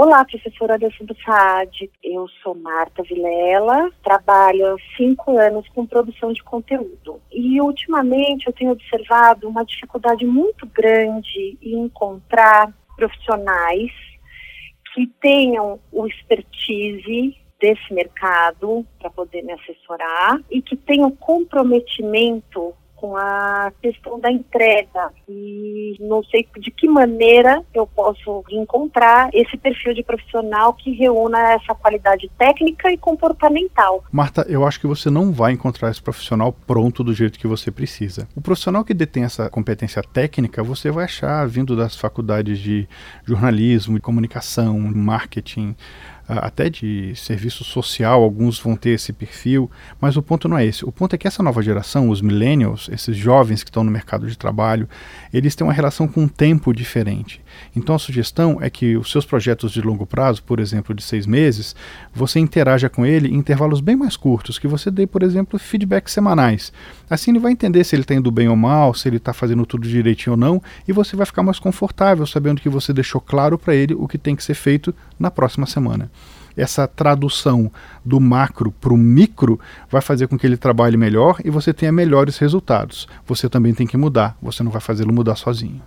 Olá, professora Adelson Saad. Eu sou Marta Vilela, trabalho há cinco anos com produção de conteúdo. E ultimamente eu tenho observado uma dificuldade muito grande em encontrar profissionais que tenham o expertise desse mercado para poder me assessorar e que tenham comprometimento com a questão da entrega e não sei de que maneira eu posso encontrar esse perfil de profissional que reúna essa qualidade técnica e comportamental. Marta, eu acho que você não vai encontrar esse profissional pronto do jeito que você precisa. O profissional que detém essa competência técnica, você vai achar vindo das faculdades de jornalismo, comunicação, marketing, até de serviço social, alguns vão ter esse perfil, mas o ponto não é esse. O ponto é que essa nova geração, os millennials, esses jovens que estão no mercado de trabalho, eles têm uma relação com um tempo diferente. Então a sugestão é que os seus projetos de longo prazo, por exemplo, de seis meses, você interaja com ele em intervalos bem mais curtos, que você dê, por exemplo, feedbacks semanais. Assim ele vai entender se ele está indo bem ou mal, se ele está fazendo tudo direitinho ou não, e você vai ficar mais confortável sabendo que você deixou claro para ele o que tem que ser feito na próxima semana essa tradução do macro para o micro vai fazer com que ele trabalhe melhor e você tenha melhores resultados. Você também tem que mudar, você não vai fazê-lo mudar sozinho.